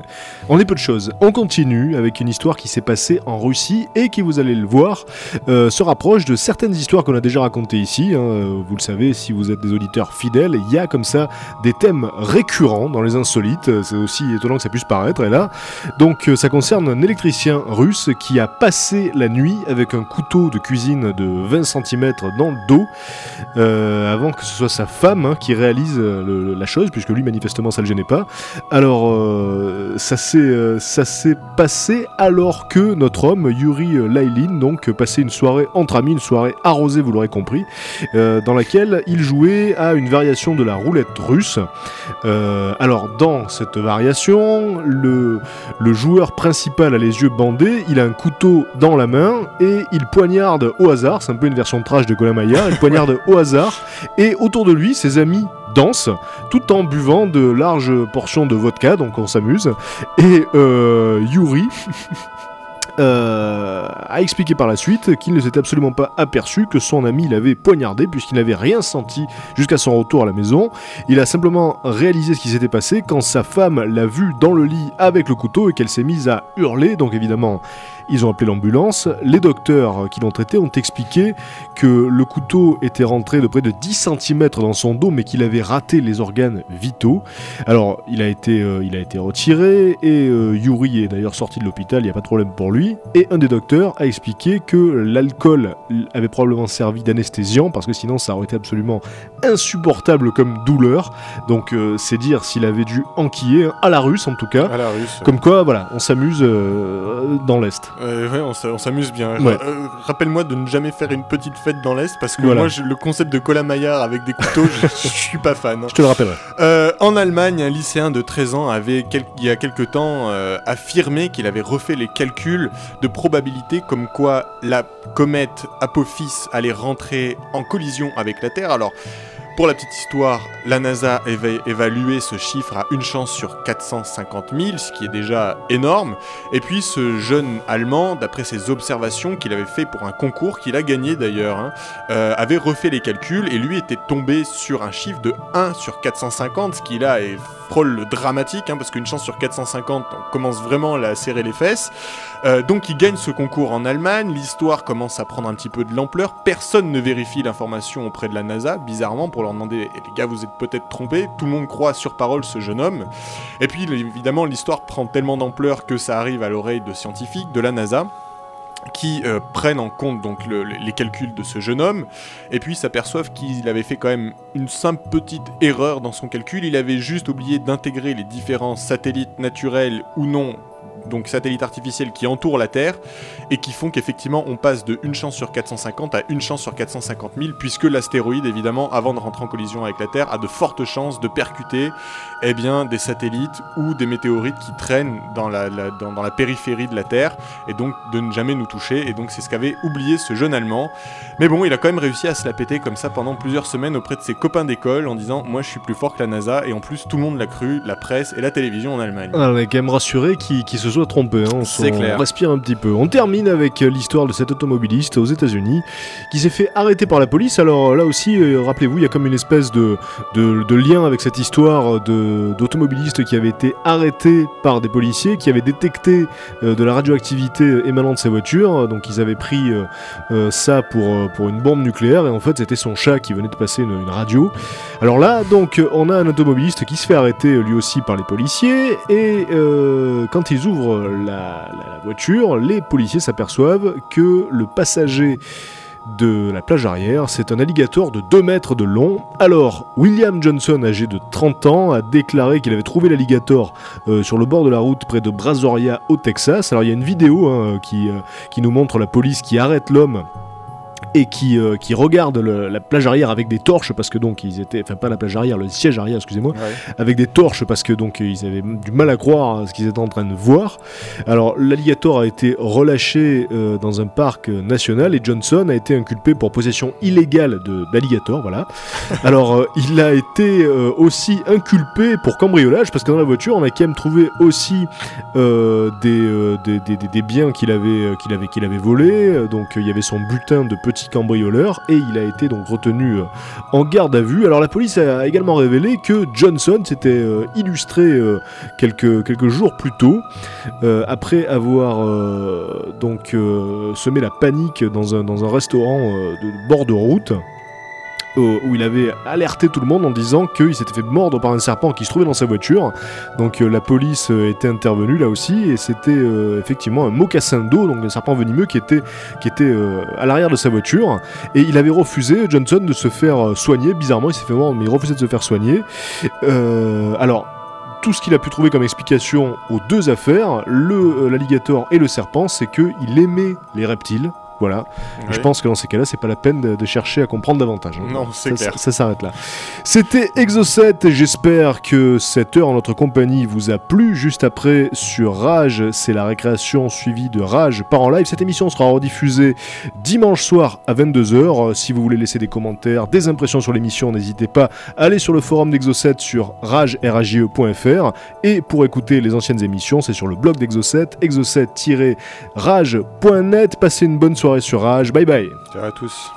On est peu de choses. On continue avec une histoire qui s'est passée en Russie et qui, vous allez le voir, euh, se rapproche de certaines histoires qu'on a déjà racontées ici. hein. Vous le savez, si vous êtes des auditeurs fidèles, il y a comme ça des thèmes récurrents dans les insolites. C'est aussi étonnant que ça puisse paraître. Et là, donc, euh, ça concerne un électricien russe qui a passé la nuit avec un couteau de cuisine de 20 cm dans le dos, euh, avant que ce soit sa femme hein, qui réalise euh, la chose, puisque lui, manifestement, ça le gênait pas. Alors, euh, ça s'est passé alors que notre homme, Yuri Lailin, donc, passait une soirée entre amis, une soirée arrosée, vous l'aurez compris, dans laquelle il jouait jouer à une variation de la roulette russe. Euh, alors dans cette variation, le, le joueur principal a les yeux bandés, il a un couteau dans la main et il poignarde au hasard, c'est un peu une version trash de Maillard, il poignarde au hasard et autour de lui, ses amis dansent tout en buvant de larges portions de vodka, donc on s'amuse. Et euh, Yuri euh, a expliqué par la suite qu'il ne s'était absolument pas aperçu que son ami l'avait poignardé puisqu'il n'avait rien senti jusqu'à son retour à la maison. Il a simplement réalisé ce qui s'était passé quand sa femme l'a vu dans le lit avec le couteau et qu'elle s'est mise à hurler. Donc évidemment, ils ont appelé l'ambulance. Les docteurs qui l'ont traité ont expliqué que le couteau était rentré de près de 10 cm dans son dos mais qu'il avait raté les organes vitaux. Alors il a été, euh, il a été retiré et euh, Yuri est d'ailleurs sorti de l'hôpital, il n'y a pas de problème pour lui. Et un des docteurs a expliqué que l'alcool avait probablement servi d'anesthésiant parce que sinon ça aurait été absolument insupportable comme douleur. Donc euh, c'est dire s'il avait dû enquiller, à la russe en tout cas. À la russe. Comme quoi, voilà, on s'amuse dans l'Est. Euh, ouais, on s'a- on s'amuse bien. Ouais. Euh, Rappelle-moi de ne jamais faire une petite fête dans l'Est parce que Voilà. moi, le concept de Cola Maillard avec des couteaux, je, je suis pas fan. Je te le rappellerai. Euh, en Allemagne, un lycéen de 13 ans avait, quel- il y a quelque temps, euh, affirmé qu'il avait refait les calculs de probabilité comme quoi la comète Apophis allait rentrer en collision avec la Terre. Alors, pour la petite histoire, la NASA avait évalué ce chiffre à une chance sur 450 000, ce qui est déjà énorme. Et puis ce jeune Allemand, d'après ses observations qu'il avait fait pour un concours, qu'il a gagné d'ailleurs, hein, euh, avait refait les calculs et lui était tombé sur un chiffre de 1 sur 450, ce qui là est frôle le dramatique, hein, parce qu'une chance sur 450, on commence vraiment à serrer les fesses. Euh, donc il gagne ce concours en Allemagne, l'histoire commence à prendre un petit peu de l'ampleur, personne ne vérifie l'information auprès de la NASA, bizarrement, pour demander, Eh, les gars, vous êtes peut-être trompés, tout le monde croit sur parole ce jeune homme. Et puis évidemment, l'histoire prend tellement d'ampleur que ça arrive à l'oreille de scientifiques de la NASA qui euh, prennent en compte donc le- les calculs de ce jeune homme et puis s'aperçoivent qu'il avait fait quand même une simple petite erreur dans son calcul. Il avait juste oublié d'intégrer les différents satellites naturels ou non, donc satellites artificiels qui entourent la Terre et qui font qu'effectivement on passe de une chance sur 450 à une chance sur 450 000 puisque l'astéroïde évidemment avant de rentrer en collision avec la Terre a de fortes chances de percuter eh bien, des satellites ou des météorites qui traînent dans la, dans, la périphérie de la Terre et donc de ne jamais nous toucher. Et donc c'est ce qu'avait oublié ce jeune Allemand. Mais bon, il a quand même réussi à se la péter comme ça pendant plusieurs semaines auprès de ses copains d'école en disant Moi je suis plus fort que la NASA. Et en plus, tout le monde l'a cru, la presse et la télévision en Allemagne. Ah, on est quand même rassuré qu'il qu'il se soit trompé. hein. On, C'est s'en- clair. on respire un petit peu. On termine avec euh, l'histoire de cet automobiliste aux États-Unis qui s'est fait arrêter par la police. Alors là aussi, euh, rappelez-vous, il y a comme une espèce de, de, de lien avec cette histoire d'automobiliste qui avait été arrêté par des policiers qui avaient détecté euh, de la radioactivité émanant de sa voiture. Donc ils avaient pris euh, euh, ça pour, euh, pour une bombe nucléaire et en fait c'était son chat qui venait de passer une, une radio. Alors là, donc, euh, on a un automobiliste qui se fait arrêter euh, lui aussi par les policiers, et euh, quand ils ouvrent la, voiture, les policiers s'aperçoivent que le passager de la plage arrière, c'est un alligator de 2 mètres de long. Alors, William Johnson, âgé de 30 ans, a déclaré qu'il avait trouvé l'alligator euh, sur le bord de la route près de Brazoria au Texas. Alors, il y a une vidéo hein, euh, qui nous montre la police qui arrête l'homme et qui, euh, qui regarde le- la plage arrière avec des torches parce que donc ils étaient enfin pas la plage arrière le siège arrière excusez-moi Ouais. avec des torches parce que donc ils avaient du mal à croire ce qu'ils étaient en train de voir alors l'alligator a été relâché euh, dans un parc national et Johnson a été inculpé pour possession illégale de- d'alligator voilà alors euh, il a été euh, aussi inculpé pour cambriolage parce que dans la voiture on a quand même trouvé aussi des, des, des- des- des biens qu'il avait, qu'il avait, qu'il avait volés. Euh, Donc il y avait son butin de cambrioleur et il a été donc retenu euh, en garde à vue. Alors la police a également révélé que Johnson s'était euh, illustré euh, quelques, quelques jours plus tôt après avoir donc semé la panique dans un, restaurant de bord de route euh, où il avait alerté tout le monde en disant qu'il s'était fait mordre par un serpent qui se trouvait dans sa voiture. Donc euh, la police euh, était intervenue là aussi et c'était effectivement un mocassin d'eau, donc un serpent venimeux qui était, qui était à l'arrière de sa voiture. Et il avait refusé, Johnson, de se faire soigner. Bizarrement, il s'est fait mordre, mais il refusait de se faire soigner. Alors. Tout ce qu'il a pu trouver comme explication aux deux affaires, l'alligator et le serpent, c'est qu'il aimait les reptiles. Voilà. Je pense que dans ces cas-là, c'est pas la peine de, de chercher à comprendre davantage. hein. Non, c'est clair. Ça, ça s'arrête là. C'était Exocet et j'espère que cette heure en notre compagnie vous a plu. Juste après, sur Rage, c'est la récréation suivie de Rage par en live. Cette émission sera rediffusée dimanche soir à 22h. Si vous voulez laisser des commentaires, des impressions sur l'émission, n'hésitez pas à aller sur le forum d'Exocet sur rage, rage.fr. Et pour écouter les anciennes émissions, c'est sur le blog d'Exocet, exocet-rage.net. Passez une bonne soirée sur Rage. Bye bye. Ciao à tous.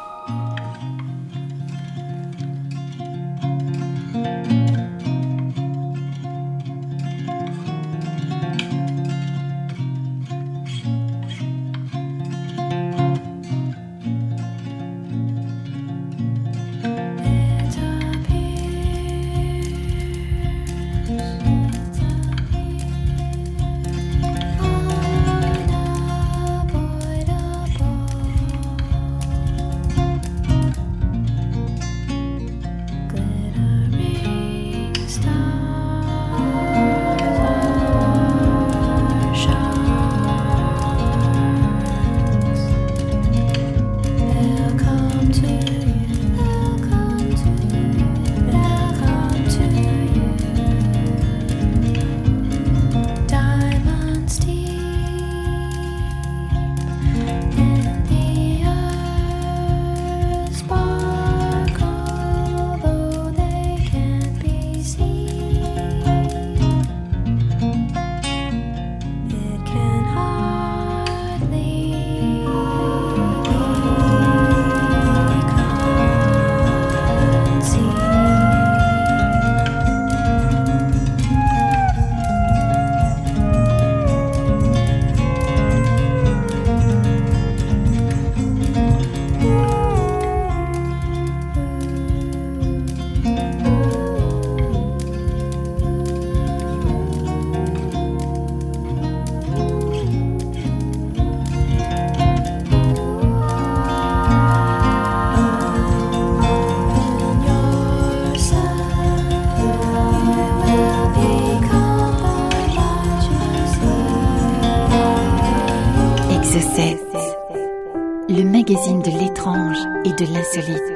De l'insolite.